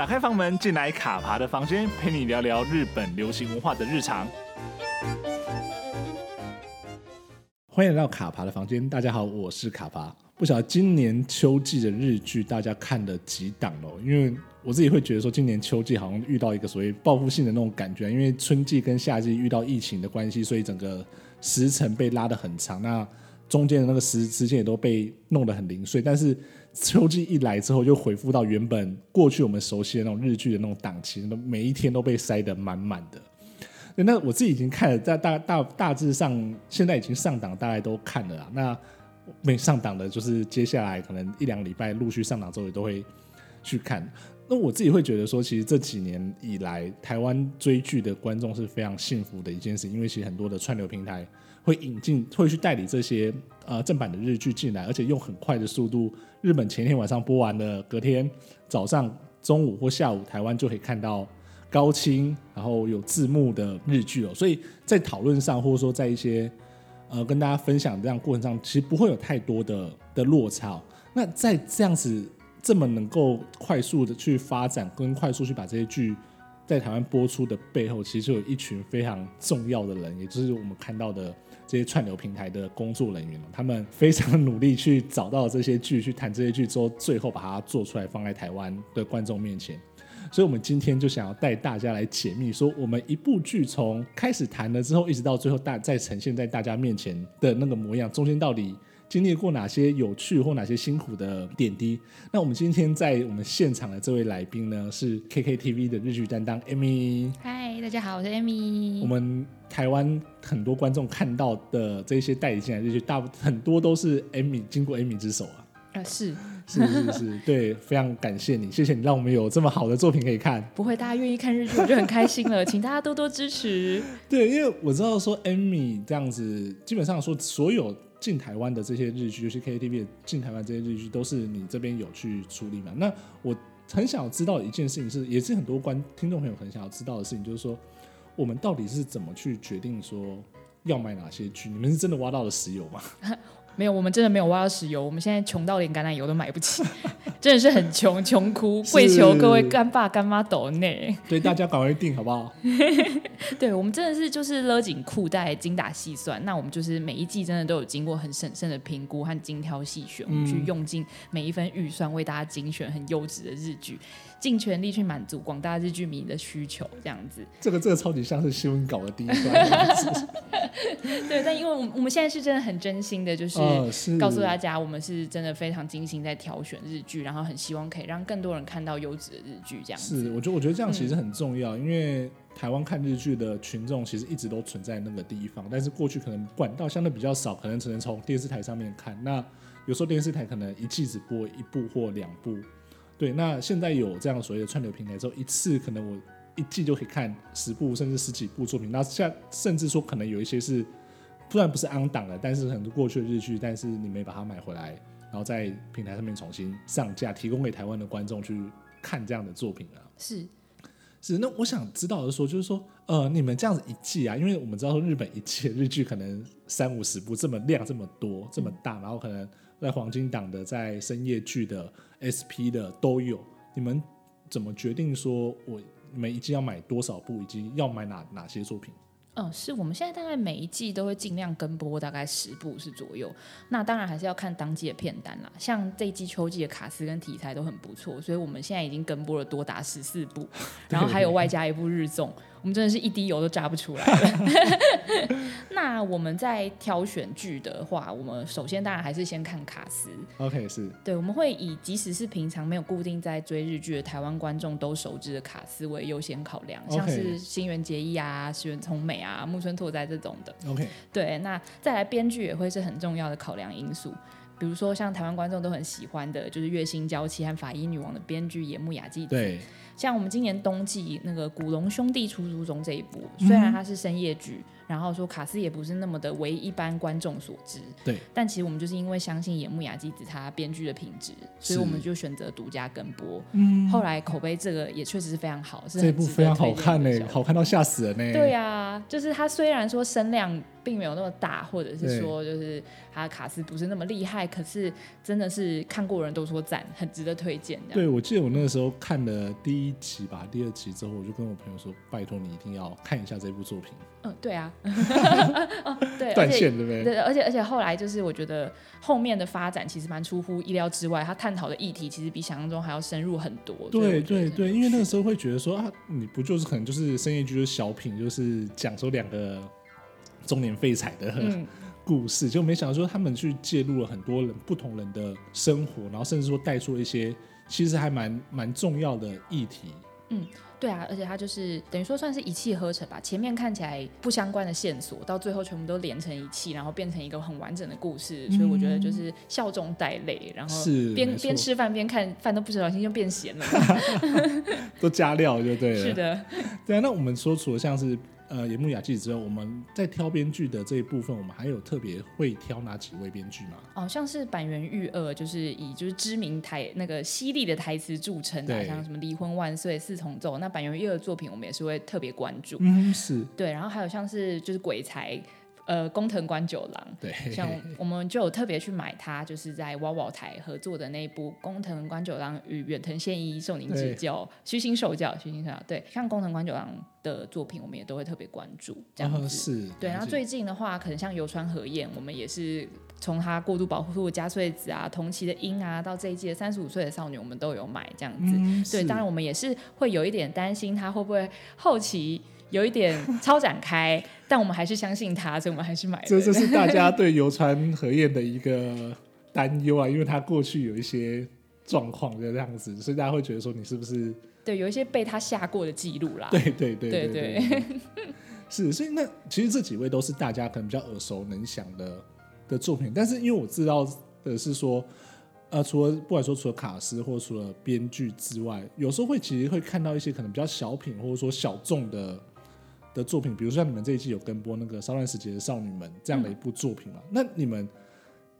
打开房门，进来卡爬的房间，陪你聊聊日本流行文化的日常。欢迎来到卡爬的房间，大家好，我是卡爬。不晓得今年秋季的日剧大家看了几档哦？因为我自己会觉得说，今年秋季好像遇到一个所谓报复性的那种感觉，因为春季跟夏季遇到疫情的关系，所以整个时程被拉得很长，那中间的那个时时间也都被弄得很零碎，但是。秋季一来之后，就恢复到原本过去我们熟悉的那种日剧的那种档期，每一天都被塞得满满的。那我自己已经看了，在大大大致上现在已经上档，大概都看了啦。那没上档的，就是接下来可能一两个礼拜陆续上档之后，也都会去看。那我自己会觉得说，其实这几年以来，台湾追剧的观众是非常幸福的一件事，因为其实很多的串流平台会引进，会去代理这些呃正版的日剧进来，而且用很快的速度，日本前天晚上播完了，隔天早上、中午或下午，台湾就可以看到高清，然后有字幕的日剧哦。所以在讨论上，或者说在一些呃跟大家分享这样过程上，其实不会有太多的的落差。那在这样子。这么能够快速的去发展，跟快速去把这些剧在台湾播出的背后，其实有一群非常重要的人，也就是我们看到的这些串流平台的工作人员，他们非常努力去找到这些剧，去谈这些剧之后，最后把它做出来放在台湾的观众面前。所以，我们今天就想要带大家来解密，说我们一部剧从开始谈了之后，一直到最后大再呈现在大家面前的那个模样，中间到底。经历过哪些有趣或哪些辛苦的点滴？那我们今天在我们现场的这位来宾呢，是 KKTV 的日剧担当 Amy。嗨，大家好，我是 Amy。我们台湾很多观众看到的这些代理进来日剧，大很多都是 Amy 经过 Amy 之手啊。呃，是是是是，对，非常感谢你，谢谢你让我们有这么好的作品可以看。不会，大家愿意看日剧，我就很开心了，请大家多多支持。对，因为我知道说 Amy 这样子，基本上说所有。进台湾的这些日剧，就是 KTV 进台湾这些日剧，都是你这边有去处理嘛？那我很想要知道一件事情是，也是很多观听众朋友很想要知道的事情，就是说，我们到底是怎么去决定说要买哪些剧？你们是真的挖到了石油吗？没有，我们真的没有挖到石油。我们现在穷到连橄榄油都买不起，真的是很穷，穷哭，跪求各位干爸干妈抖内。对，大家搞一定好不好？对，我们真的是就是勒紧裤带，精打细算。那我们就是每一季真的都有经过很审慎的评估和精挑细选，我们去用尽每一分预算，为大家精选很优质的日剧。尽全力去满足广大日剧迷的需求，这样子。这个这个超级像是新闻稿的第一段。对，但因为我们我们现在是真的很真心的，就是告诉大家，我们是真的非常精心在挑选日剧，然后很希望可以让更多人看到优质的日剧，这样子。是，我觉得我觉得这样其实很重要，嗯、因为台湾看日剧的群众其实一直都存在那个地方，但是过去可能管道相对比较少，可能只能从电视台上面看。那有时候电视台可能一季只播一部或两部。对，那现在有这样所谓的串流平台之后，一次可能我一季就可以看十部甚至十几部作品。那像甚至说可能有一些是，虽然不是 on 档的，但是很多过去的日剧，但是你没把它买回来，然后在平台上面重新上架，提供给台湾的观众去看这样的作品啊。是是，那我想知道的说，就是说，呃，你们这样子一季啊，因为我们知道说日本一季日剧可能三五十部，这么量这么多这么大，然后可能。在黄金档的，在深夜剧的、SP 的都有。你们怎么决定说，我每一季要买多少部，以及要买哪哪些作品？嗯，是我们现在大概每一季都会尽量跟播大概十部是左右。那当然还是要看当季的片单啦。像这一季秋季的卡司跟题材都很不错，所以我们现在已经跟播了多达十四部，然后还有外加一部日综。我们真的是一滴油都榨不出来了。那我们在挑选剧的话，我们首先当然还是先看卡司。OK，是对，我们会以即使是平常没有固定在追日剧的台湾观众都熟知的卡司为优先考量，像是新垣结衣啊、石原聪美啊、木村拓哉这种的。OK，对，那再来编剧也会是很重要的考量因素。比如说像台湾观众都很喜欢的，就是《月薪娇妻》和《法医女王》的编剧野木雅纪子。对。像我们今年冬季那个《古龙兄弟出租中》这一部，虽然它是深夜剧，然后说卡斯也不是那么的为一般观众所知。对。但其实我们就是因为相信野木雅纪子他编剧的品质，所以我们就选择独家跟播。嗯。后来口碑这个也确实是非常好，是这部非常好看呢，好看到吓死人呢。对呀、啊，就是他虽然说声量并没有那么大，或者是说就是他的卡斯不是那么厉害，可是真的是看过人都说赞，很值得推荐。对，我记得我那个时候看了第一集吧，第二集之后，我就跟我朋友说：“拜托你一定要看一下这部作品。”嗯，对啊，哦，对，断线对不对？对，而且而且后来就是我觉得后面的发展其实蛮出乎意料之外，他探讨的议题其实比想象中还要深入很多。对对对，因为那个时候会觉得说啊，你不就是可能就是深夜剧就是小品，就是讲说两个中年废柴的 故事，嗯、就没想到说他们去介入了很多人不同人的生活，然后甚至说带出了一些其实还蛮蛮重要的议题。嗯。对啊，而且它就是等于说算是一气呵成吧。前面看起来不相关的线索，到最后全部都连成一气，然后变成一个很完整的故事。嗯、所以我觉得就是笑中带泪，然后边边吃饭边看饭都不小心就变咸了，都加料就对了。是的，对啊。那我们说除了像是。呃，野木雅纪之后，我们在挑编剧的这一部分，我们还有特别会挑哪几位编剧吗？哦，像是板垣裕二，就是以就是知名台那个犀利的台词著称的，像什么离婚万岁、四重奏，那板垣裕二的作品我们也是会特别关注。嗯，是对，然后还有像是就是鬼才。呃，工藤官九郎，对，像我们就有特别去买他，就是在 WOWOW 台合作的那一部《工藤官九郎与远藤宪一受您指教，虚心受教，虚心受教》。对，像工藤官九郎的作品，我们也都会特别关注。这样子、哦、是，对。然后最近的话，可能像游川和彦，我们也是从他过度保护的加穗子啊，同期的樱啊，到这一季的三十五岁的少女，我们都有买这样子。嗯、对，当然我们也是会有一点担心他会不会后期。有一点超展开，但我们还是相信他，所以我们还是买了。这这是大家对游川和彦的一个担忧啊，因为他过去有一些状况的这样子，所以大家会觉得说你是不是对有一些被他下过的记录啦？对对对对对，是。所以那其实这几位都是大家可能比较耳熟能详的的作品，但是因为我知道的是说，呃，除了不管说除了卡斯或除了编剧之外，有时候会其实会看到一些可能比较小品或者说小众的。的作品，比如说像你们这一季有跟播那个《骚乱时节的少女们》这样的一部作品嘛？嗯、那你们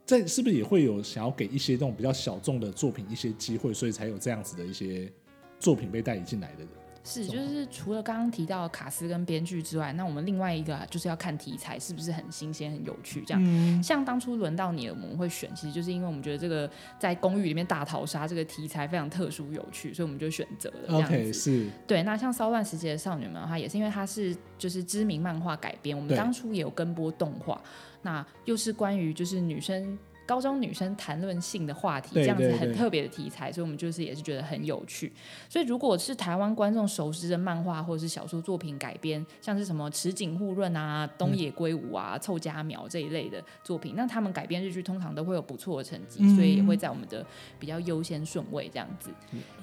在是不是也会有想要给一些这种比较小众的作品一些机会，所以才有这样子的一些作品被带引进来的？是，就是除了刚刚提到卡斯跟编剧之外，那我们另外一个就是要看题材是不是很新鲜、很有趣。这样，嗯、像当初轮到你了，我们会选，其实就是因为我们觉得这个在公寓里面大逃杀这个题材非常特殊、有趣，所以我们就选择了这样子。Okay, 是，对。那像《骚乱时节的少女们》的话，也是因为它是就是知名漫画改编，我们当初也有跟播动画，那又是关于就是女生。高中女生谈论性的话题，这样子很特别的题材，所以我们就是也是觉得很有趣。所以如果是台湾观众熟知的漫画或者是小说作品改编，像是什么池井户润啊、东野圭吾啊、凑佳苗这一类的作品，那他们改编日剧通常都会有不错的成绩，所以也会在我们的比较优先顺位这样子。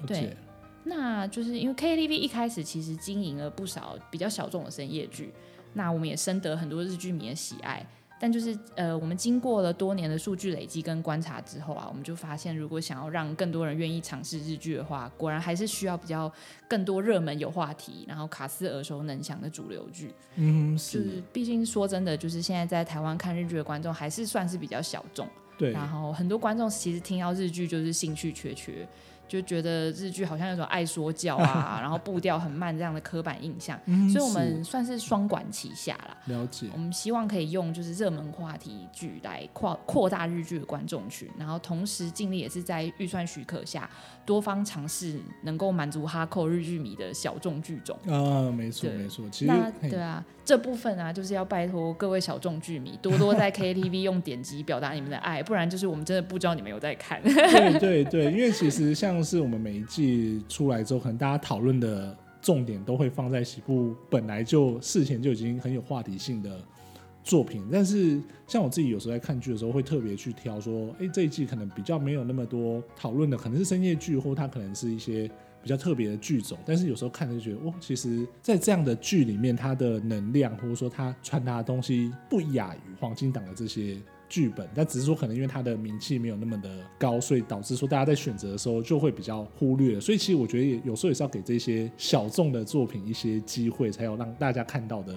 对，那就是因为 KTV 一开始其实经营了不少比较小众的深夜剧，那我们也深得很多日剧迷的喜爱。但就是呃，我们经过了多年的数据累积跟观察之后啊，我们就发现，如果想要让更多人愿意尝试日剧的话，果然还是需要比较更多热门有话题，然后卡斯耳熟能详的主流剧。嗯，是。就是毕竟说真的，就是现在在台湾看日剧的观众还是算是比较小众。对。然后很多观众其实听到日剧就是兴趣缺缺。就觉得日剧好像有种爱说教啊，然后步调很慢这样的刻板印象，嗯、所以我们算是双管齐下啦。了解。我们希望可以用就是热门话题剧来扩扩大日剧的观众群，然后同时尽力也是在预算许可下，多方尝试能够满足哈扣日剧迷的小众剧种。啊，没错没错。其实那对啊，这部分啊就是要拜托各位小众剧迷多多在 KTV 用点击表达你们的爱，不然就是我们真的不知道你们有在看。对对对，因为其实像。是我们每一季出来之后，可能大家讨论的重点都会放在几部本来就事前就已经很有话题性的作品。但是像我自己有时候在看剧的时候，会特别去挑说，哎，这一季可能比较没有那么多讨论的，可能是深夜剧，或它可能是一些比较特别的剧种。但是有时候看就觉得，哇，其实，在这样的剧里面，它的能量或者说它传达的东西，不亚于黄金档的这些。剧本，但只是说可能因为它的名气没有那么的高，所以导致说大家在选择的时候就会比较忽略。所以其实我觉得有时候也是要给这些小众的作品一些机会，才有让大家看到的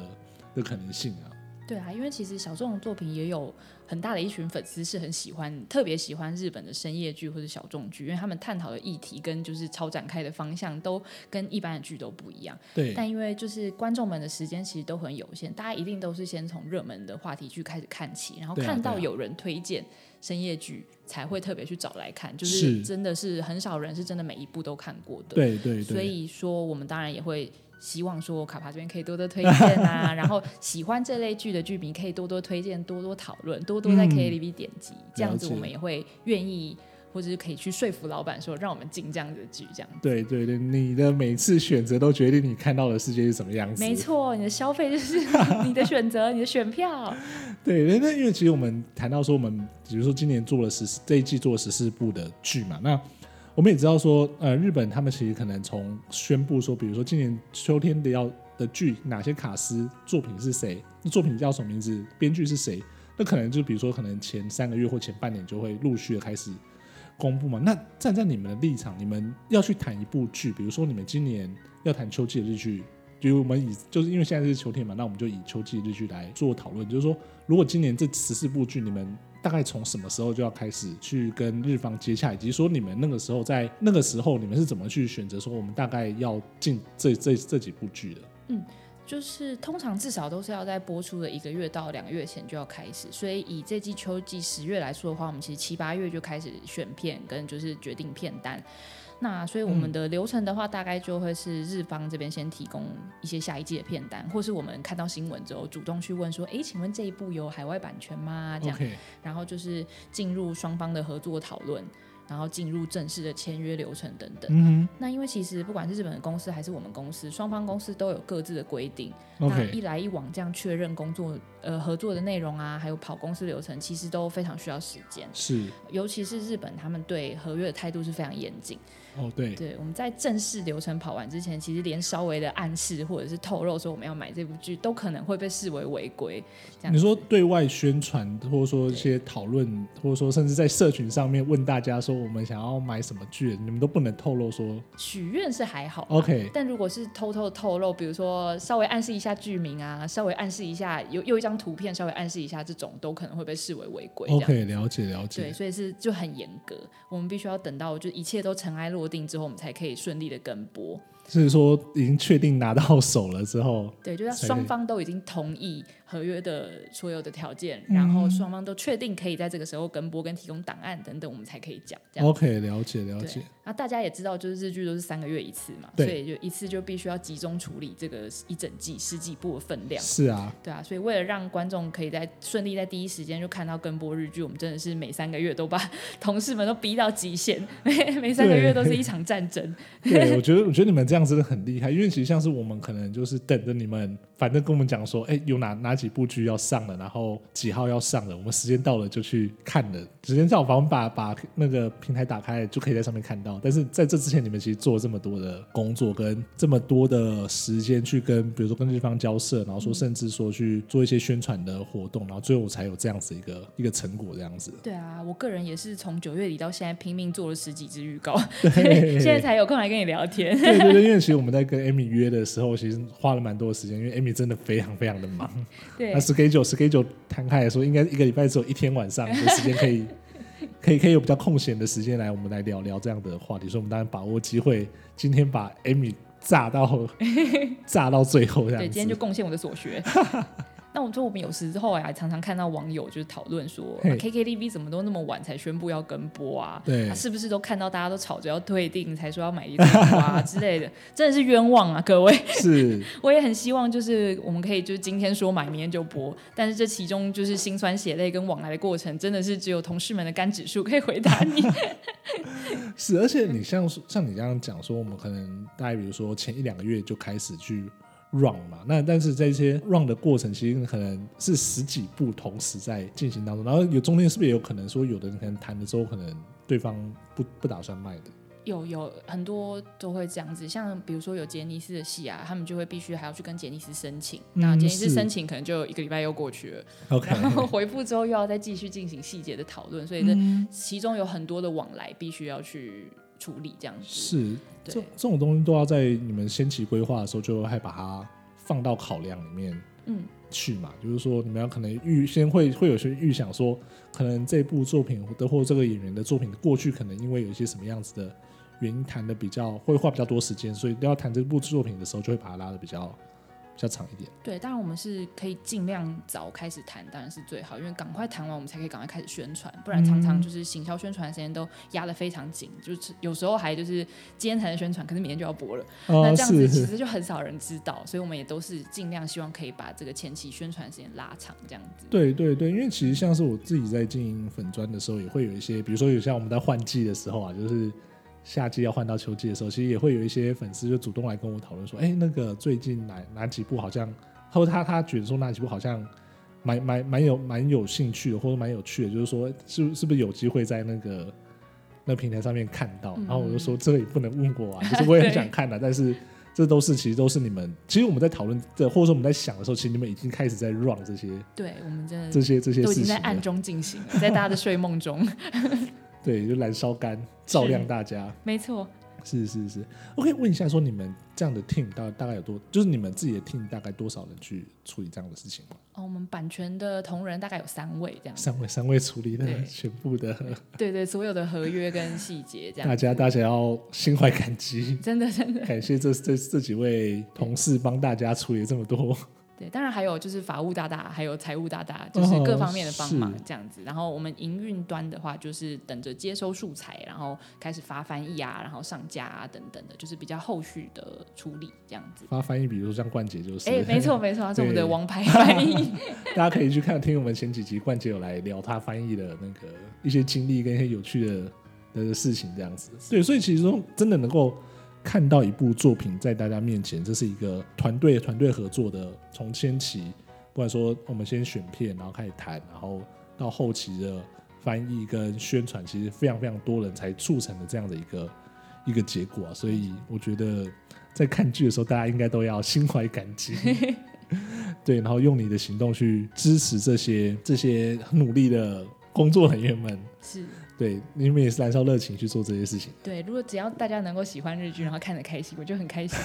的可能性啊。对啊，因为其实小众的作品也有很大的一群粉丝是很喜欢，特别喜欢日本的深夜剧或者小众剧，因为他们探讨的议题跟就是超展开的方向都跟一般的剧都不一样。对。但因为就是观众们的时间其实都很有限，大家一定都是先从热门的话题剧开始看起，然后看到有人推荐深夜剧，才会特别去找来看。就是真的是很少人是真的每一部都看过的。对对对。所以说，我们当然也会。希望说卡帕这边可以多多推荐啊，然后喜欢这类剧的剧迷可以多多推荐、多多讨论、多多在 KTV 点击，嗯、这样子我们也会愿意，或者是可以去说服老板说，让我们进这样子的剧，这样。对对对，你的每次选择都决定你看到的世界是什么样子。没错，你的消费就是 你的选择，你的选票。对，那因为其实我们谈到说，我们比如说今年做了十四这一季做了十四部的剧嘛，那。我们也知道说，呃，日本他们其实可能从宣布说，比如说今年秋天的要的剧哪些卡司作品是谁，那作品叫什么名字，编剧是谁，那可能就比如说可能前三个月或前半年就会陆续的开始公布嘛。那站在你们的立场，你们要去谈一部剧，比如说你们今年要谈秋季的日剧，比如我们以就是因为现在是秋天嘛，那我们就以秋季的日剧来做讨论，就是说如果今年这十四部剧你们。大概从什么时候就要开始去跟日方接洽，以及说你们那个时候在那个时候你们是怎么去选择说我们大概要进这这这几部剧的？嗯，就是通常至少都是要在播出的一个月到两个月前就要开始，所以以这季秋季十月来说的话，我们其实七八月就开始选片跟就是决定片单。那所以我们的流程的话，大概就会是日方这边先提供一些下一季的片单，或是我们看到新闻之后主动去问说，哎，请问这一部有海外版权吗？这样然后就是进入双方的合作讨论。然后进入正式的签约流程等等。嗯、那因为其实不管是日本的公司还是我们公司，双方公司都有各自的规定。那一来一往这样确认工作呃合作的内容啊，还有跑公司流程，其实都非常需要时间。是，尤其是日本，他们对合约的态度是非常严谨。哦，对。对，我们在正式流程跑完之前，其实连稍微的暗示或者是透露说我们要买这部剧，都可能会被视为违规。你说对外宣传，或者说一些讨论，或者说甚至在社群上面问大家说。我们想要买什么剧，你们都不能透露说。许愿是还好，OK。但如果是偷偷透露，比如说稍微暗示一下剧名啊，稍微暗示一下有有一张图片，稍微暗示一下，这种都可能会被视为违规。OK，了解了解。对，所以是就很严格，我们必须要等到就一切都尘埃落定之后，我们才可以顺利的跟播。是说已经确定拿到手了之后，对，就是双方都已经同意合约的所有的条件，嗯、然后双方都确定可以在这个时候跟播跟提供档案等等，我们才可以讲。这样 OK，了解了解。那大家也知道，就是日剧都是三个月一次嘛，所以就一次就必须要集中处理这个一整季十几部的分量。是啊，对啊，所以为了让观众可以在顺利在第一时间就看到跟播日剧，我们真的是每三个月都把 同事们都逼到极限，每每三个月都是一场战争。对，对我觉得我觉得你们这样真的很厉害，因为其实像是我们可能就是等着你们。反正跟我们讲说，哎、欸，有哪哪几部剧要上了，然后几号要上了，我们时间到了就去看了。时间到，我们把把那个平台打开，就可以在上面看到。但是在这之前，你们其实做了这么多的工作，跟这么多的时间去跟，比如说跟对方交涉，然后说甚至说去做一些宣传的活动，然后最后才有这样子一个一个成果这样子。对啊，我个人也是从九月底到现在拼命做了十几支预告，对，现在才有空来跟你聊天。对对对，因为其实我们在跟 Amy 约的时候，其实花了蛮多的时间，因为 Amy。真的非常非常的忙，对，那 schedule schedule 摊开来说，应该一个礼拜只有一天晚上的时间可以，可以可以有比较空闲的时间来，我们来聊聊这样的话题。所以，我们当然把握机会，今天把 Amy 炸到 炸到最后这样子。对，今天就贡献我的所学。那我说，我们有时候还常常看到网友就是讨论说，KKTV 怎么都那么晚才宣布要跟播啊？对，啊、是不是都看到大家都吵着要退订才说要买一套啊之类的？真的是冤枉啊，各位！是，我也很希望就是我们可以就是今天说买，明天就播，但是这其中就是辛酸血泪跟往来的过程，真的是只有同事们的肝指数可以回答你。是，而且你像像你这样讲说，我们可能大概比如说前一两个月就开始去。Run 嘛，那但是在一些 run 的过程，其实可能是十几步同时在进行当中，然后有中间是不是也有可能说，有的人可能谈的时候，可能对方不不打算卖的？有有很多都会这样子，像比如说有杰尼斯的戏啊，他们就会必须还要去跟杰尼斯申请，嗯、那杰尼斯申请可能就一个礼拜又过去了，OK，然后回复之后又要再继续进行细节的讨论，所以这其中有很多的往来必须要去处理这样子。是，这这种东西都要在你们先期规划的时候就还把它放到考量里面。嗯去嘛，就是说你们要可能预先会会有些预想说，可能这部作品的或这个演员的作品过去可能因为有一些什么样子的原因谈的比较会花比较多时间，所以要谈这部作品的时候就会把它拉的比较。比较长一点，对，当然我们是可以尽量早开始谈，当然是最好，因为赶快谈完，我们才可以赶快开始宣传，不然常常就是行销宣传的时间都压得非常紧，就是有时候还就是今天才能宣传，可是明天就要播了，哦、那这样子其 实就很少人知道，所以我们也都是尽量希望可以把这个前期宣传时间拉长，这样子。对对对，因为其实像是我自己在经营粉砖的时候，也会有一些，比如说有像我们在换季的时候啊，就是。夏季要换到秋季的时候，其实也会有一些粉丝就主动来跟我讨论说：“哎、那个最近哪哪几部好像，或者他他觉得说哪几部好像蛮蛮蛮有蛮有兴趣的，或者蛮有趣的，就是说是是不是有机会在那个那平台上面看到？”、然后我就说：“这个也不能问我啊，就是我也很想看的、啊，但是这都是其实都是你们，其实我们在讨论这，或者说我们在想的时候，其实你们已经开始在 run 这些，对我们真的这些这些都已经在暗中进行，在大家的睡梦中。”对，就燃烧干，照亮大家。没错，是是是。我可以问一下，说你们这样的 team 大大概有多，就是你们自己的 team 大概多少人去处理这样的事情吗？哦，我们版权的同仁大概有三位这样。三位，三位处理的全部的。对对，对，所有的合约跟细节这样。大家大家要心怀感激，真的真的感谢这这这几位同事帮大家处理这么多。对，当然还有就是法务大大，还有财务大大，就是各方面的帮忙这样子。哦、然后我们营运端的话，就是等着接收素材，然后开始发翻译啊，然后上架啊等等的，就是比较后续的处理这样子。发翻译，比如说像冠杰就是，哎，没错没错，他是我们的王牌翻译。大家可以去看听我们前几集，冠杰有来聊他翻译的那个一些经历跟一些有趣的的事情这样子。对，所以其实说真的能够。看到一部作品在大家面前，这是一个团队团队合作的，从前期，不管说我们先选片，然后开始谈，然后到后期的翻译跟宣传，其实非常非常多人才促成的这样的一个一个结果啊。所以我觉得在看剧的时候，大家应该都要心怀感激，对，然后用你的行动去支持这些这些努力的工作人员们。是。对，你们也是燃烧热情去做这些事情。对，如果只要大家能够喜欢日剧，然后看得开心，我就很开心。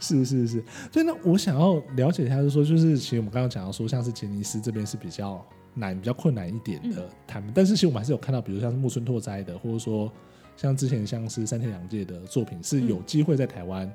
是 是是，所以呢，我想要了解一下，就是说，就是其实我们刚刚讲到说，像是杰尼斯这边是比较难、比较困难一点的谈，嗯、但是其实我们还是有看到，比如像是木村拓哉的，或者说像之前像是三天两夜的作品，是有机会在台湾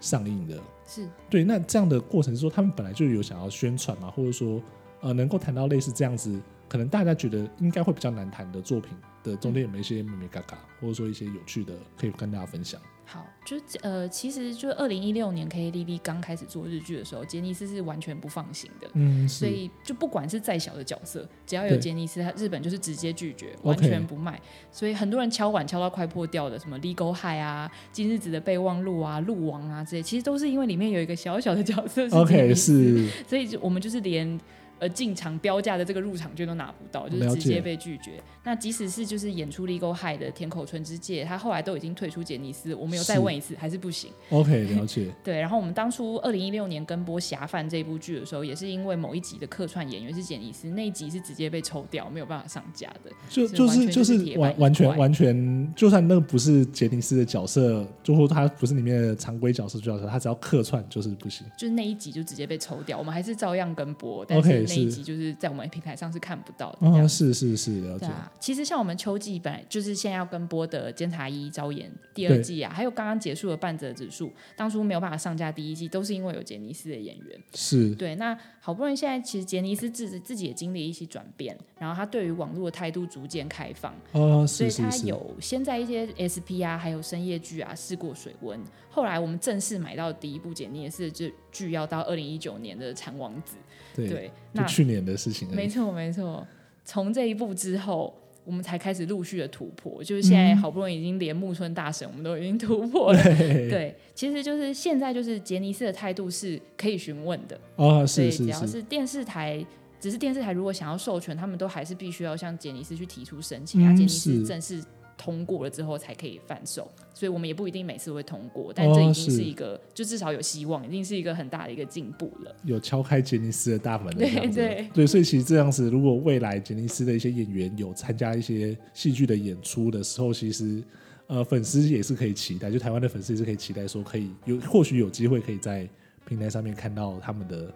上映的。是对，那这样的过程是说，他们本来就有想要宣传嘛，或者说呃，能够谈到类似这样子。可能大家觉得应该会比较难谈的作品的中间有没有一些眉眉角角，或者说一些有趣的，可以跟大家分享。好，就呃，其实就二零一六年 KADV 刚开始做日剧的时候，杰尼斯是完全不放行的，嗯，所以就不管是再小的角色，只要有杰尼斯，他日本就是直接拒绝，完全不卖。所以很多人敲碗敲到快破掉的，什么 Legal High 啊、今日子的备忘录啊、鹿王啊这些，其实都是因为里面有一个小小的角色是杰尼斯，OK，是，所以就我们就是连。呃，进场标价的这个入场券都拿不到，就是直接被拒绝。那即使是就是演出《Legal High》的田口春之介，他后来都已经退出杰尼斯，我们有再问一次，是还是不行。OK，了解。对，然后我们当初二零一六年跟播《侠犯》这部剧的时候，也是因为某一集的客串演员是杰尼斯，那一集是直接被抽掉，没有办法上架的。就就是就是完完全完全，就算那个不是杰尼斯的角色，就说他不是里面的常规角色角色，他只要客串就是不行。就是那一集就直接被抽掉，我们还是照样跟播，但是那一集就是在我们平台上是看不到的。哦，是是是，了解。啊，其实像我们秋季本来就是现在要跟播的《监察一招演》第二季啊，对还有刚刚结束的《半泽指数》，当初没有办法上架第一季，都是因为有杰尼斯的演员。是对。那好不容易现在其实杰尼斯自自己也经历一些转变，然后他对于网络的态度逐渐开放。哦，是是是。所以他有先在一些 SP 啊，还有深夜剧啊试过水温。后来我们正式买到第一部杰尼斯的剧，要到二零一九年的《禅王子》。对，对那去年的事情。没错，没错。从这一部之后。我们才开始陆续的突破，就是现在好不容易已经连木村大神我们都已经突破了。对，对，其实就是现在就是杰尼斯的态度是可以询问的哦，是是是，只要是电视台，只是电视台如果想要授权，他们都还是必须要向杰尼斯去提出申请，啊，杰尼斯正式。通过了之后才可以贩售，所以我们也不一定每次会通过，但这已经是一个，哦、就至少有希望，已经是一个很大的一个进步了。有敲开杰尼斯的大门了，对对对，所以其实这样子，如果未来杰尼斯的一些演员有参加一些戏剧的演出的时候，其实呃粉丝也是可以期待，就台湾的粉丝也是可以期待说，可以有或许有机会可以在平台上面看到他们的。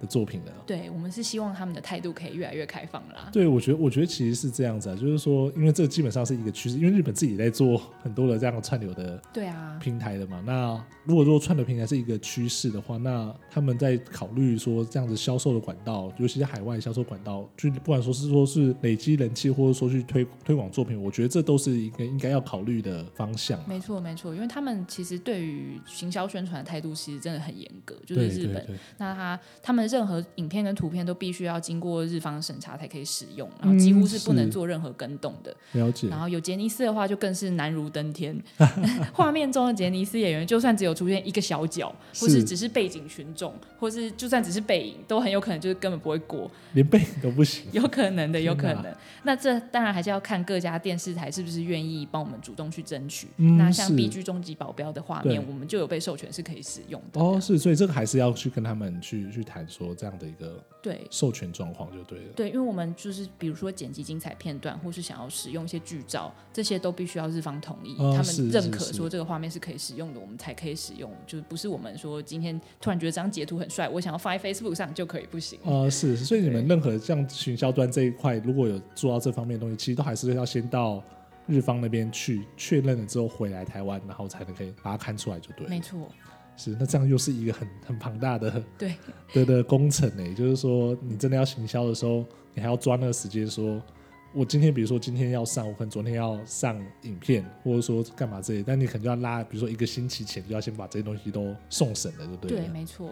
的作品的，对，我们是希望他们的态度可以越来越开放啦。对，我觉得，我觉得其实是这样子啊，就是说，因为这基本上是一个趋势，因为日本自己也在做很多的这样的串流的对啊平台的嘛。那如果说串流平台是一个趋势的话，那他们在考虑说这样子销售的管道，尤其是海外销售管道，就不管说是说是累积人气，或者说去推推广作品，我觉得这都是一个应该要考虑的方向。没错，没错，因为他们其实对于行销宣传的态度其实真的很严格，就是日本。对对对，那他他们。任何影片跟图片都必须要经过日方审查才可以使用，然后几乎是不能做任何更动的。嗯、了解。然后有杰尼斯的话，就更是难如登天。画面中的杰尼斯演员，就算只有出现一个小角，或是只是背景群众，或是就算只是背影，都很有可能就是根本不会过，连背影都不行。有可能的，有可能。那这当然还是要看各家电视台是不是愿意帮我们主动去争取。嗯、那像 BG 终极保镖的画面，我们就有被授权是可以使用的。哦，是，所以这个还是要去跟他们去去谈。说这样的一个对授权状况就对了，对，因为我们就是比如说剪辑精彩片段，或是想要使用一些剧照，这些都必须要日方同意，哦、他们认可说这个画面是可以使用的，我们才可以使用，就是不是我们说今天突然觉得这张截图很帅，我想要发在 Facebook 上就可以不行。哦、呃，是，所以你们任何像行销端这一块，如果有做到这方面的东西，其实都还是要先到日方那边去确认了之后回来台湾，然后才能可以把它看出来就对了。没错。是，那这样又是一个很很庞大的 对 的的工程呢。就是说，你真的要行销的时候，你还要抓那个时间，说我今天，比如说今天要上，我可能昨天要上影片，或者说干嘛这些，但你可能就要拉，比如说一个星期前就要先把这些东西都送审了，对不对？对，没错。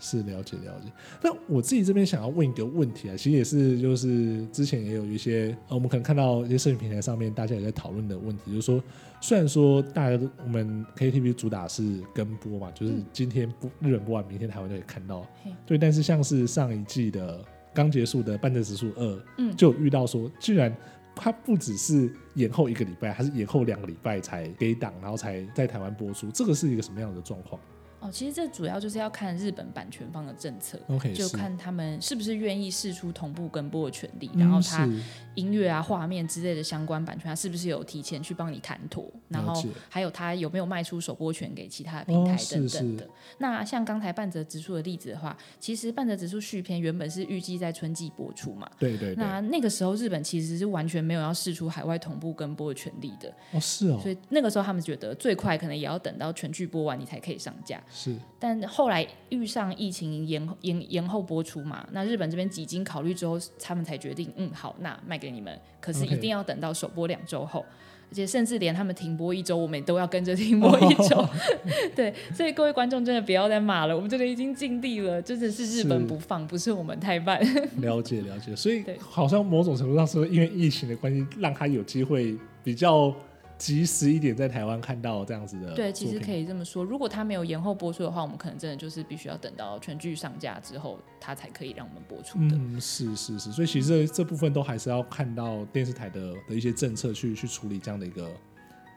是了解了解，那我自己这边想要问一个问题啊，其实也是就是之前也有一些呃，我们可能看到一些社群平台上面大家也在讨论的问题，就是说，虽然说大家都我们 KTV 主打是跟播嘛，就是今天不日本播完，明天台湾就可以看到，对，但是像是上一季的刚结束的《半泽直树二》，嗯，就遇到说，居然它不只是延后一个礼拜，还是延后两个礼拜才给档，然后才在台湾播出，这个是一个什么样的状况？哦，其实这主要就是要看日本版权方的政策就看他们是不是愿意释出同步跟播的权利，嗯、然后他音乐啊、画面之类的相关版权，他是不是有提前去帮你谈妥，然后还有他有没有卖出首播权给其他的平台等等的。哦、那像刚才半泽直树的例子的话，其实半泽直树续篇原本是预计在春季播出嘛，对，对对。那那个时候日本其实是完全没有要释出海外同步跟播的权利的，哦是哦。所以那个时候他们觉得最快可能也要等到全剧播完你才可以上架，是，但。后来遇上疫情延延延后播出嘛，那日本这边几经考虑之后，他们才决定，嗯，好，那卖给你们，可是一定要等到首播两周后，而且甚至连他们停播一周，我们都要跟着停播一周。Oh. 对，所以各位观众真的不要再骂了，我们这里已经尽力了，真的是日本不放，不是我们太慢。了解了解，所以好像某种程度上是因为疫情的关系，让他有机会比较。及时一点在台湾看到这样子的，对，其实可以这么说。如果他没有延后播出的话，我们可能真的就是必须要等到全剧上架之后，他才可以让我们播出的。嗯，是是是，所以其实这这部分都还是要看到电视台的的一些政策去去处理这样的一个。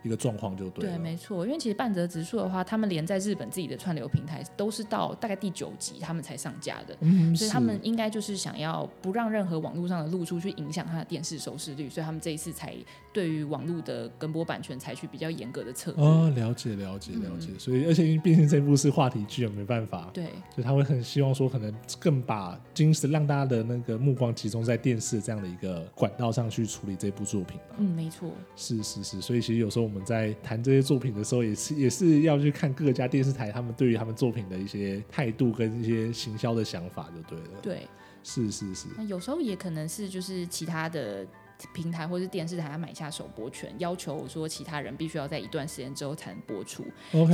一个状况就对，对，没错，因为其实半泽直树的话，他们连在日本自己的串流平台都是到大概第九集他们才上架的，嗯，所以他们应该就是想要不让任何网络上的露出去影响他的电视收视率，所以他们这一次才对于网络的跟播版权采取比较严格的策略。哦，了解了解了解，嗯、所以而且因为毕竟这部是话题剧，没办法，对，所以他会很希望说，可能更把精神让大家的那个目光集中在电视这样的一个管道上去处理这部作品。嗯，没错，是是是，所以其实有时候我们在谈这些作品的时候，也是也是要去看各家电视台他们对于他们作品的一些态度跟一些行销的想法，就对了。对，是是是。那有时候也可能是就是其他的。平台或是电视台要买下首播权，要求说其他人必须要在一段时间之后才能播出。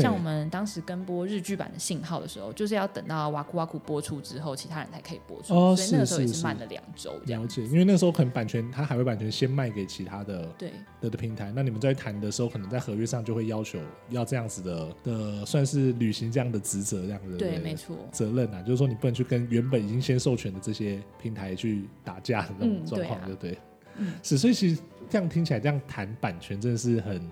像我们当时跟播日剧版的信号的时候，就是要等到哇酷哇酷播出之后，其他人才可以播出。哦，所以那个时候也是慢了两周。了解，因为那时候可能版权，它海外版权先卖给其他的对的的平台，那你们在谈的时候，可能在合约上就会要求要这样子的的，算是履行这样的职责，这样子对，没错，责任啊，就是说你不能去跟原本已经先授权的这些平台去打架的那种状况，对不对？嗯，是，所以其实这样听起来，这样谈版权真的是很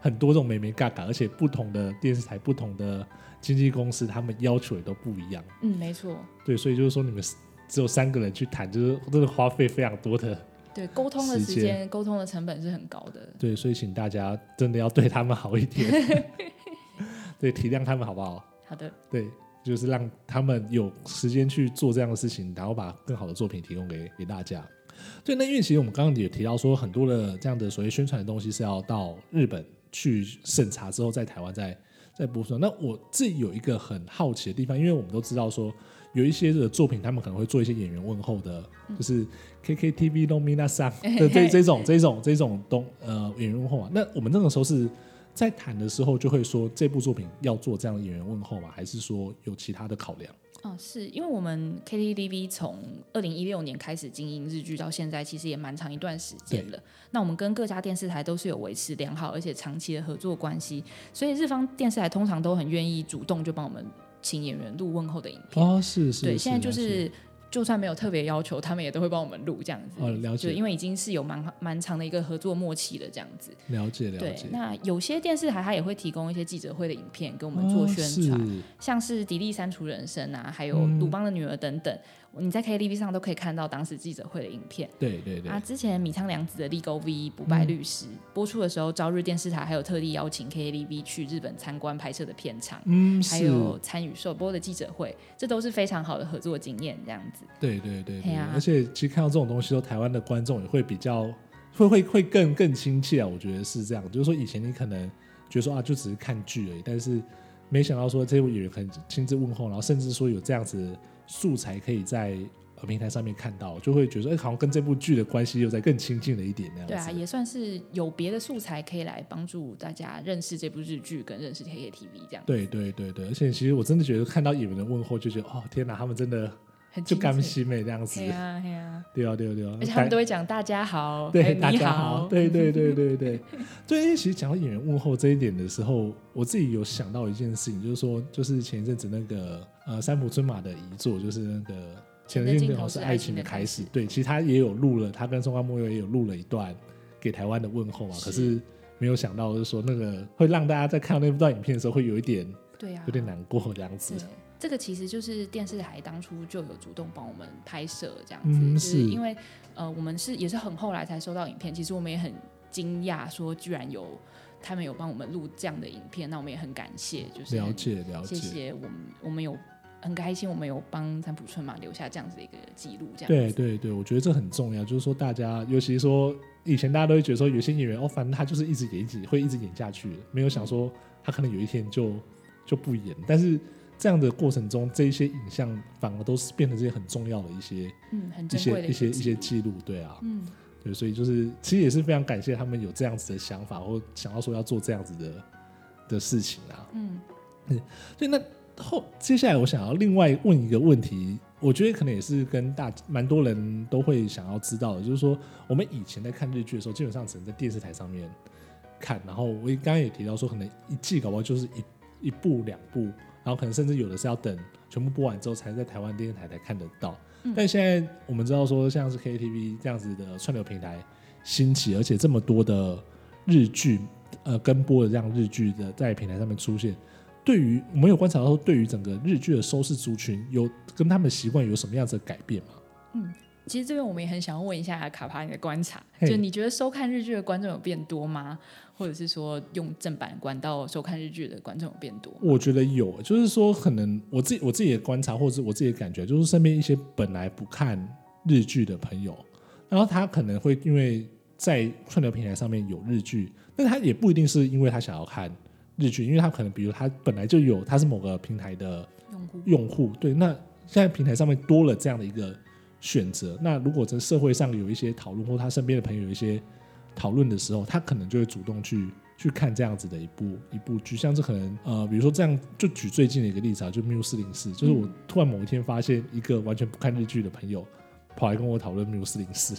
很多这种美眉嘎嘎，而且不同的电视台、不同的经纪公司，他们要求也都不一样。嗯，没错。对，所以就是说，你们只有三个人去谈，就是真的花费非常多的。对，沟通的时间、沟通的成本是很高的。对，所以请大家真的要对他们好一点，对，体谅他们好不好？好的。对。就是让他们有时间去做这样的事情，然后把更好的作品提供给给大家。对，那因为其实我们刚刚也提到说，很多的这样的所谓宣传的东西是要到日本去审查之后，在台湾再再播出。那我自己有一个很好奇的地方，因为我们都知道说，有一些的作品他们可能会做一些演员问候的，就是 KKTV の皆さん的这这种这种这种东呃演员问候啊。那我们那个时候是在谈的时候就会说，这部作品要做这样的演员问候吗？还是说有其他的考量？ 哦，是因为我们 KTV 从二零一六年开始经营日剧到现在，其实也蛮长一段时间了。那我们跟各家电视台都是有维持良好而且长期的合作关系，所以日方电视台通常都很愿意主动就帮我们请演员录问候的影片。哦，是是，对，现在就是。就算没有特别要求，他们也都会帮我们录这样子。哦，了解。因为已经是有蛮蛮长的一个合作默契了，这样子。了解，了解。对，那有些电视台他也会提供一些记者会的影片给我们做宣传，哦、像是《迪丽删除人生》啊，还有《鲁邦的女儿》等等。嗯你在 KTV 上都可以看到当时记者会的影片。对对对。啊，之前米仓凉子的《Legal V》不败律师、嗯、播出的时候，朝日电视台还有特地邀请 KTV 去日本参观拍摄的片场，嗯，还有参与首播的记者会，这都是非常好的合作经验，这样子。对对对对。啊、而且其实看到这种东西，台湾的观众也会比较会会会更更亲切啊，我觉得是这样。就是说以前你可能觉得说啊，就只是看剧而已，但是没想到说这位演员可以亲自问候，然后甚至说有这样子。素材可以在平台上面看到，就会觉得哎，好像跟这部剧的关系又在更亲近了一点那样。对啊，也算是有别的素材可以来帮助大家认识这部日剧，跟认识 KKTV 这样。对对对对，而且其实我真的觉得看到演员的问候，就觉得哦天哪，他们真的就甘心美这样子。对啊对啊，对啊对啊而且他们都会讲大家好，对大家好，对对对对对。对，因为其实讲到演员问候这一点的时候，我自己有想到一件事情，就是说，就是前一阵子那个。呃，三浦春马的遗作就是那个《前的镜头是爱情的开始》。对，其实他也有录了，他跟松冈茉优也有录了一段给台湾的问候嘛。可是没有想到，就是说那个会让大家在看到那部段影片的时候，会有一点，对啊，有点难过这样子。这个其实就是电视台当初就有主动帮我们拍摄这样子，嗯、是，是因为呃，我们是也是很后来才收到影片，其实我们也很惊讶，说居然有。他们有帮我们录这样的影片，那我们也很感谢，就是了解了解，谢谢我们，我们有很开心，我们有帮三浦春马留下这样子的一个记录，这样对对对，我觉得这很重要，就是说大家，尤其是说以前大家都会觉得说有些演员哦，反正他就是一直演一直会一直演下去，没有想说他可能有一天就就不演，但是这样的过程中，这一些影像反而都是变成这些很重要的一些嗯很一些一些一些记录，对啊，嗯。对，所以就是其实也是非常感谢他们有这样子的想法，或想要说要做这样子的的事情啊。嗯，所以那后接下来我想要另外问一个问题，我觉得可能也是跟大蛮多人都会想要知道的，就是说我们以前在看日剧的时候，基本上只能在电视台上面看，然后我刚刚也提到说，可能一季搞不好就是一一部两部，然后可能甚至有的是要等全部播完之后，才在台湾电视台才看得到。但现在我们知道说，像是 KTV 这样子的串流平台兴起，而且这么多的日剧，呃，跟播的这样日剧的在平台上面出现，对于我们有观察到说，对于整个日剧的收视族群，有跟他们的习惯有什么样子的改变吗？嗯。其实这边我们也很想要问一下卡帕你的观察，就你觉得收看日剧的观众有变多吗？或者是说用正版管道收看日剧的观众有变多？我觉得有，就是说可能我自己我自己的观察，或者是我自己的感觉，就是身边一些本来不看日剧的朋友，然后他可能会因为在串流平台上面有日剧，但他也不一定是因为他想要看日剧，因为他可能比如他本来就有他是某个平台的用户，用户对，那现在平台上面多了这样的一个。选择。那如果在社会上有一些讨论，或他身边的朋友有一些讨论的时候，他可能就会主动去去看这样子的一部一部剧，像是可能呃，比如说这样，就举最近的一个例子啊，就《缪斯零四》，就是我突然某一天发现一个完全不看日剧的朋友跑来跟我讨论《缪斯零四》，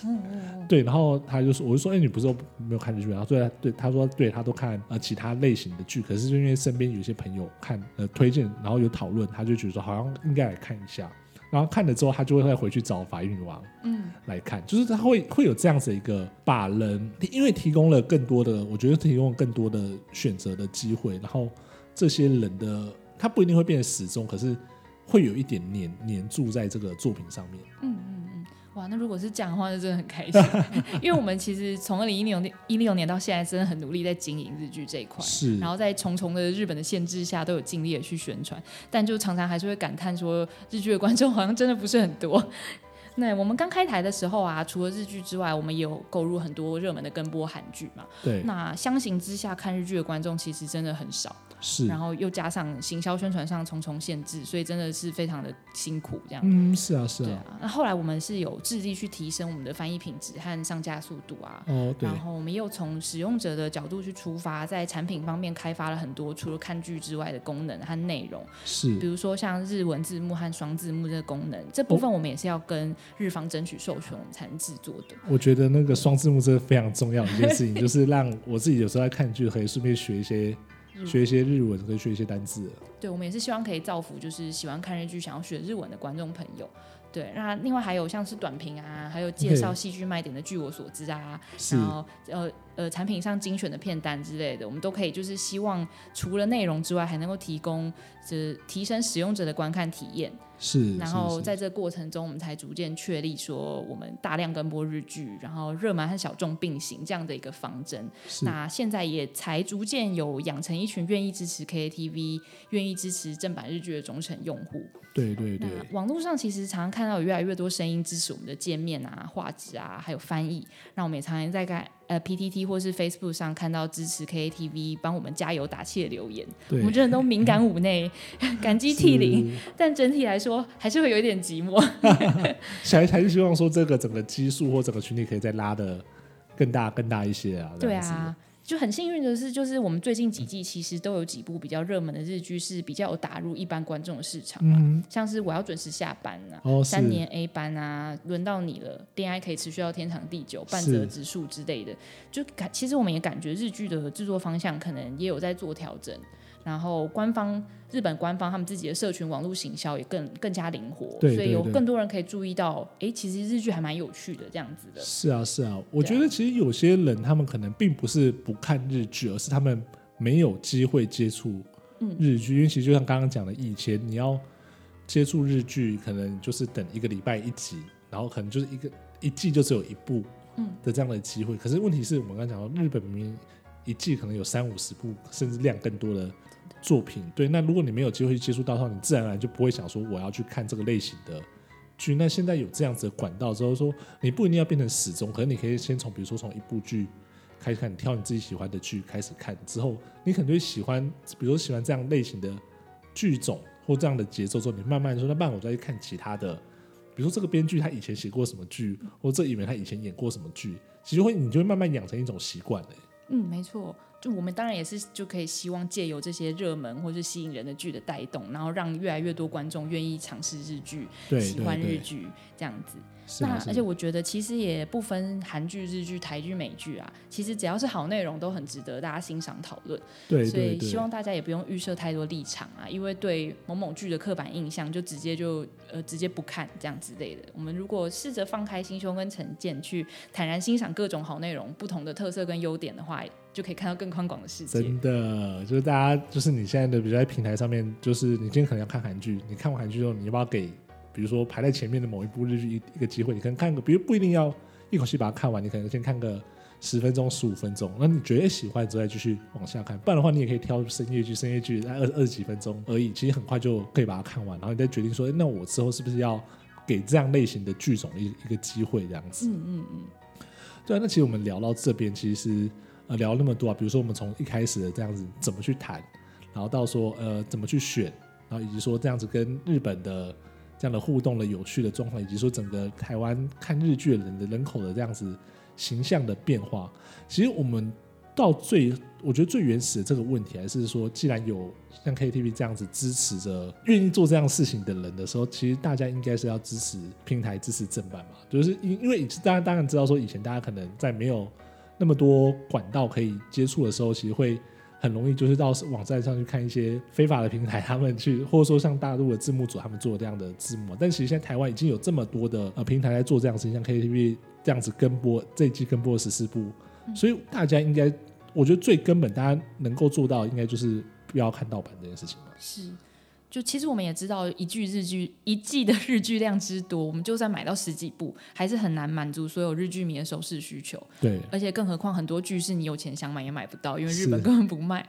对，然后他就说，我就说，哎、欸，你不是说没有看日剧？然后对，对，他说，对他都看呃其他类型的剧，可是就因为身边有些朋友看呃推荐，然后有讨论，他就觉得说好像应该来看一下。然后看了之后，他就会再回去找《法医女王》嗯来看，就是他会会有这样子一个把人，因为提供了更多的，我觉得提供了更多的选择的机会。然后这些人的他不一定会变得始终，可是会有一点黏黏住在这个作品上面。嗯，哇，那如果是这样的话，那真的很开心，因为我们其实从二零一六年一六年到现在，真的很努力在经营日剧这一块，是，然后在重重的日本的限制下，都有尽力的去宣传，但就常常还是会感叹说，日剧的观众好像真的不是很多。那我们刚开台的时候啊，除了日剧之外，我们也有购入很多热门的跟播韩剧嘛。对。那相形之下，看日剧的观众其实真的很少。是。然后又加上行销宣传上重重限制，所以真的是非常的辛苦这样。嗯，是啊，是啊。对啊。那后来我们是有致力去提升我们的翻译品质和上架速度啊。哦，对。然后我们又从使用者的角度去出发，在产品方面开发了很多除了看剧之外的功能和内容。是。比如说像日文字幕和双字幕这个功能，这部分我们也是要跟日方争取。授权我们才能制作的。我觉得那个双字幕真的非常重要的一件事情，就是让我自己有时候在看剧，可以顺便学一些学一些日文，可以学一些单字。对，我们也是希望可以造福，就是喜欢看日剧、想要学日文的观众朋友。对，那另外还有像是短评啊，还有介绍戏剧卖点的，据我所知啊，然后呃呃产品上精选的片单之类的，我们都可以就是希望除了内容之外，还能够提供就是提升使用者的观看体验。是，然后在这个过程中，我们才逐渐确立说我们大量跟播日剧，然后热门和小众并行这样的一个方针。那现在也才逐渐有养成一群愿意支持 KKTV、愿意支持正版日剧的忠诚用户。对对对，网络上其实常常看到有越来越多声音支持我们的界面啊、画质啊，还有翻译。那我们也常常在看呃 PTT 或是 Facebook 上看到支持 KATV 帮我们加油打气的留言，我们真的都敏感五内，感激涕零。但整体来说，还是会有一点寂寞。还还是希望说这个整个基数或整个群体可以再拉的更大更大一些啊。对啊。就很幸运的是，就是我们最近几季其实都有几部比较热门的日剧是比较有打入一般观众的市场啊，嗯、像是我要准时下班啊，哦、三年 A 班啊，轮到你了，恋爱可以持续到天长地久，半泽直树之类的，就感其实我们也感觉日剧的制作方向可能也有在做调整。然后官方日本官方他们自己的社群网络行销也更更加灵活，所以有更多人可以注意到，哎，其实日剧还蛮有趣的这样子的。是啊，是啊，我觉得其实有些人他们可能并不是不看日剧，而是他们没有机会接触日剧，嗯、因为其实就像刚刚讲的，以前你要接触日剧，可能就是等一个礼拜一集，然后可能就是一个一季就只有一部嗯的这样的机会。嗯、可是问题是我们刚刚讲到，日本明明一季可能有三五十部，甚至量更多的。作品对，那如果你没有机会接触到的话，你自然而然就不会想说我要去看这个类型的剧。那现在有这样子的管道之后，说你不一定要变成死忠，可能你可以先从比如说从一部剧开始看，挑你自己喜欢的剧开始看，之后你可能会喜欢，比如说喜欢这样类型的剧种或这样的节奏之后，你慢慢说，那慢我再去看其他的，比如说这个编剧他以前写过什么剧，或者这演员他以前演过什么剧，其实会你就会慢慢养成一种习惯的。嗯，没错。就我们当然也是就可以希望借由这些热门或是吸引人的剧的带动，然后让越来越多观众愿意尝试日剧，喜欢日剧这样子。那而且我觉得其实也不分韩剧、日剧、台剧、美剧啊，其实只要是好内容都很值得大家欣赏讨论。对，所以希望大家也不用预设太多立场啊，因为对某某剧的刻板印象就直接就呃直接不看这样之类的。我们如果试着放开心胸跟成见，去坦然欣赏各种好内容、不同的特色跟优点的话，就可以看到更宽广的世界。真的，就是大家就是你现在的比如在平台上面，就是你今天可能要看韩剧，你看完韩剧之后，你要不要给？比如说排在前面的某一部日剧一一个机会，你可能看个，比如不一定要一口气把它看完，你可能先看个十分钟、十五分钟，那你觉得喜欢之后再继续往下看。不然的话，你也可以挑深夜剧，深夜剧二二十几分钟而已，其实很快就可以把它看完，然后你再决定说，那我之后是不是要给这样类型的剧种一一个机会这样子？嗯嗯嗯。对啊，那其实我们聊到这边，其实呃聊那么多啊，比如说我们从一开始的这样子怎么去谈，然后到说呃怎么去选，然后以及说这样子跟日本的。这样的互动的有趣的状况，以及说整个台湾看日剧的人的人口的这样子形象的变化，其实我们到最我觉得最原始的这个问题，还是说，既然有像 KTV 这样子支持着愿意做这样事情的人的时候，其实大家应该是要支持平台、支持正版嘛。就是因因为以大家当然知道说，以前大家可能在没有那么多管道可以接触的时候，其实会。很容易就是到网站上去看一些非法的平台，他们去或者说像大陆的字幕组他们做这样的字幕，但其实现在台湾已经有这么多的呃平台在做这样的事情，像 KTV 这样子跟播这一季跟播十四部，所以大家应该，我觉得最根本大家能够做到，应该就是不要看盗版这件事情。是。就其实我们也知道，一剧日剧一季的日剧量之多，我们就算买到十几部，还是很难满足所有日剧迷的收视需求。对，而且更何况很多剧是你有钱想买也买不到，因为日本根本不卖。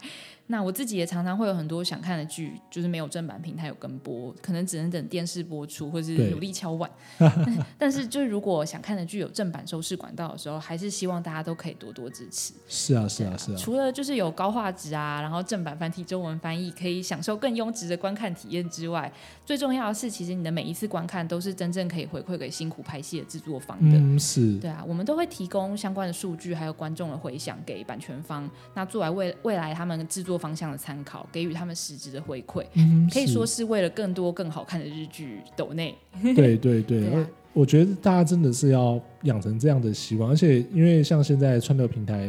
那我自己也常常会有很多想看的剧，就是没有正版平台有跟播，可能只能等电视播出，或是努力敲碗。但是，就是如果想看的剧有正版收视管道的时候，还是希望大家都可以多多支持。是啊，是啊，是啊。除了就是有高画质啊，然后正版繁体中文翻译，可以享受更优质的观看体验之外，最重要的是，其实你的每一次观看都是真正可以回馈给辛苦拍戏的制作方的。嗯，是。对啊，我们都会提供相关的数据，还有观众的回响给版权方，那作为未未来他们制作方向的参考，给予他们实质的回馈，嗯，可以说是为了更多更好看的日剧抖内。对对对，对啊，我觉得大家真的是要养成这样的习惯，而且因为像现在串流平台，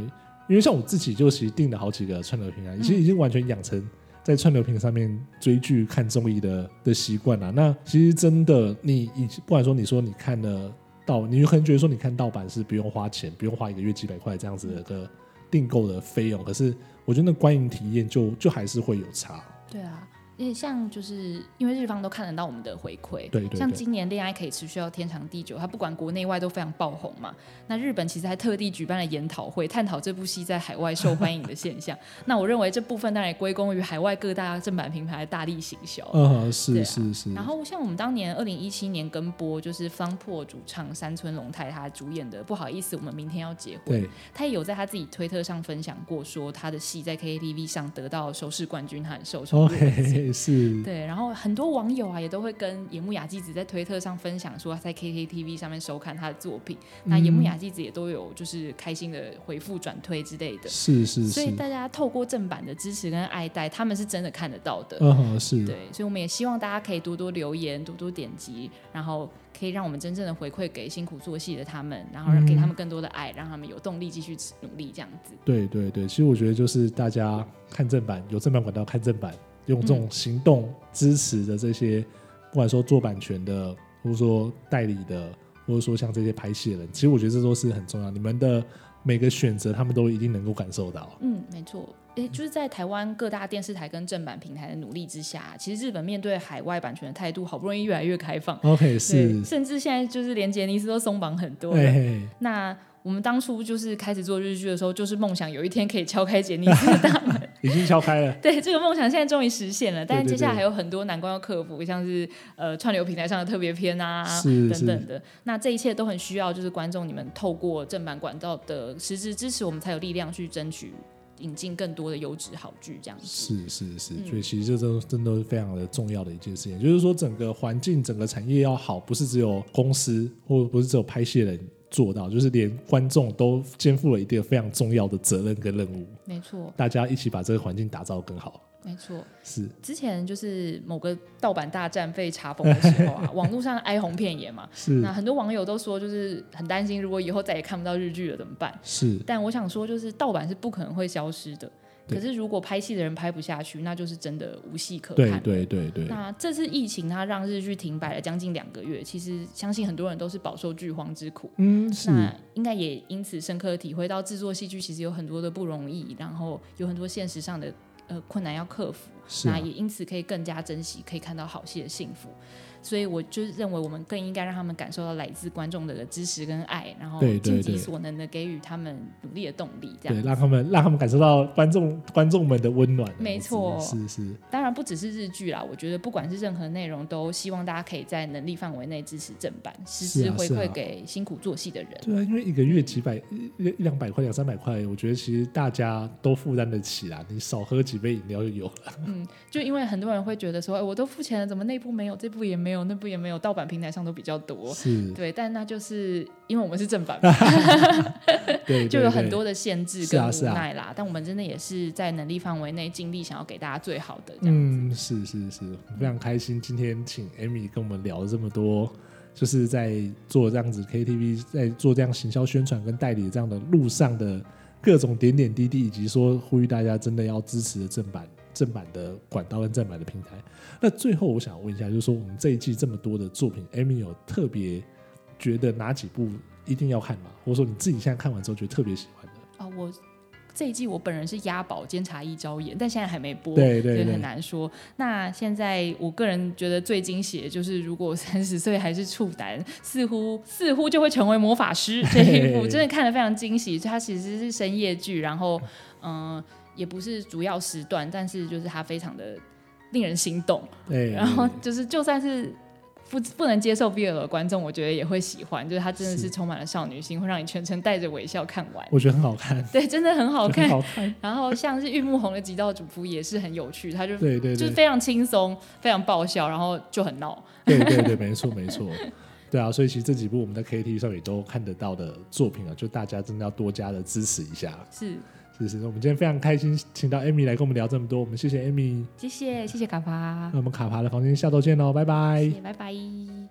因为像我自己就其实订了好几个串流平台，其实已经完全养成在串流平台上面追剧看综艺的的习惯了。那其实真的，你以不管说你说你看了盗，你可能觉得说你看盗版是不用花钱，不用花一个月几百块这样子的个订购的费用，可是。我觉得那观影体验就就还是会有差。对啊。因为像就是因为日方都看得到我们的回馈，对对对，像今年《恋爱可以持续到天长地久》，它不管国内外都非常爆红嘛。那日本其实还特地举办了研讨会，探讨这部戏在海外受欢迎的现象。那我认为这部分当然也归功于海外各大正版品牌的大力行销。嗯，是、啊、是。然后像我们当年二零一七年跟播，就是 FLAME+ 主唱山村龙太他主演的《不好意思，我们明天要结婚》，他也有在他自己推特上分享过，说他的戏在 KKTV 上得到收视冠军，他很受宠若惊。是，对。然后很多网友啊，也都会跟野木雅纪子在推特上分享说，他在 KKTV 上面收看他的作品。嗯、那野木雅纪子也都有就是开心的回复转推之类的。是是是。所以大家透过正版的支持跟爱戴，他们是真的看得到的。嗯，是。对，所以我们也希望大家可以多多留言，多多点击，然后可以让我们真正的回馈给辛苦做戏的他们，然后给他们更多的爱，让他们有动力继续努力这样子。对对对，其实我觉得就是大家看正版，有正版管道看正版。用这种行动支持的这些，不管说做版权的，或者说代理的，或者说像这些拍戏的人，其实我觉得这都是很重要。你们的每个选择，他们都一定能够感受到。嗯，没错。诶，就是在台湾各大电视台跟正版平台的努力之下，其实日本面对海外版权的态度，好不容易越来越开放。OK，是。甚至现在就是连杰尼斯都松绑很多。嘿嘿。那我们当初就是开始做日剧的时候，就是梦想有一天可以敲开杰尼斯的大门。已经敲开了，对，这个梦想现在终于实现了，但是接下来还有很多难关要克服，像是呃串流平台上的特别篇啊等等的，那这一切都很需要就是观众你们透过正版管道的实质支持，我们才有力量去争取引进更多的优质好剧这样子。是是是，所以其实这都真的是非常的重要的一件事情，就是说整个环境、整个产业要好，不是只有公司或不是只有拍戏的人。做到，就是连观众都肩负了一定非常重要的责任跟任务。没错，大家一起把这个环境打造更好。没错，是之前就是某个盗版大战被查封的时候啊，网络上哀鸿遍野嘛。是，那很多网友都说，就是很担心，如果以后再也看不到日剧了怎么办？是，但我想说，就是盗版是不可能会消失的。可是，如果拍戏的人拍不下去，那就是真的无戏可看。对对对对。那这次疫情，它让日剧停摆了将近两个月。其实，相信很多人都是饱受剧荒之苦。嗯，是。那应该也因此深刻体会到制作戏剧其实有很多的不容易，然后有很多现实上的呃困难要克服。是啊。那也因此可以更加珍惜可以看到好戏的幸福。所以我就认为，我们更应该让他们感受到来自观众的支持跟爱，然后尽己所能的给予他们努力的动力，这样对，让他们让他们感受到观众观众们的温暖。没错，是是。当然不只是日剧啦，我觉得不管是任何内容，都希望大家可以在能力范围内支持正版，实时回馈给辛苦做戏的人。对啊，因为一个月几百一一两百块、两三百块，我觉得其实大家都负担得起啦。你少喝几杯饮料就有了。嗯，就因为很多人会觉得说，哎，我都付钱了，怎么内部没有，这部也没有，那部也没有。盗版平台上都比较多，是对，但那就是因为我们是正版，对，就有很多的限制跟无奈啦。啊啊、但我们真的也是在能力范围内尽力想要给大家最好的。嗯，是是是，非常开心今天请 Amy 跟我们聊了这么多，就是在做这样子 KTV，在做这样行销宣传跟代理这样的路上的各种点点滴滴，以及说呼吁大家真的要支持的正版。正版的管道跟正版的平台，那最后我想问一下，就是说我们这一季这么多的作品，Amy 有特别觉得哪几部一定要看吗？或者说你自己现在看完之后觉得特别喜欢的？啊、哦，我这一季我本人是押宝监察一招演，但现在还没播，对对很难说。那现在我个人觉得最惊喜的就是，如果 三十岁还是处男，似乎似乎就会成为魔法师这一部，真的看得非常惊喜。它其实是深夜剧，然后嗯、呃，也不是主要时段，但是就是它非常的令人心动。对，然后就是就算是。不不能接受 BL 的观众，我觉得也会喜欢，就是它真的是充满了少女心，会让你全程带着微笑看完。我觉得很好看，对，真的很好看。好看。然后像是玉木宏的极道主夫也是很有趣，他就对对对，就是非常轻松，非常爆笑，然后就很闹。对对对，没错没错。对啊，所以其实这几部我们在 KT 上也都看得到的作品啊，就大家真的要多加的支持一下。是。是是，我们今天非常开心，请到 Amy 来跟我们聊这么多，我们谢谢 Amy，谢谢谢谢卡帕，那我们卡帕的房间下周见喽，拜拜，拜拜。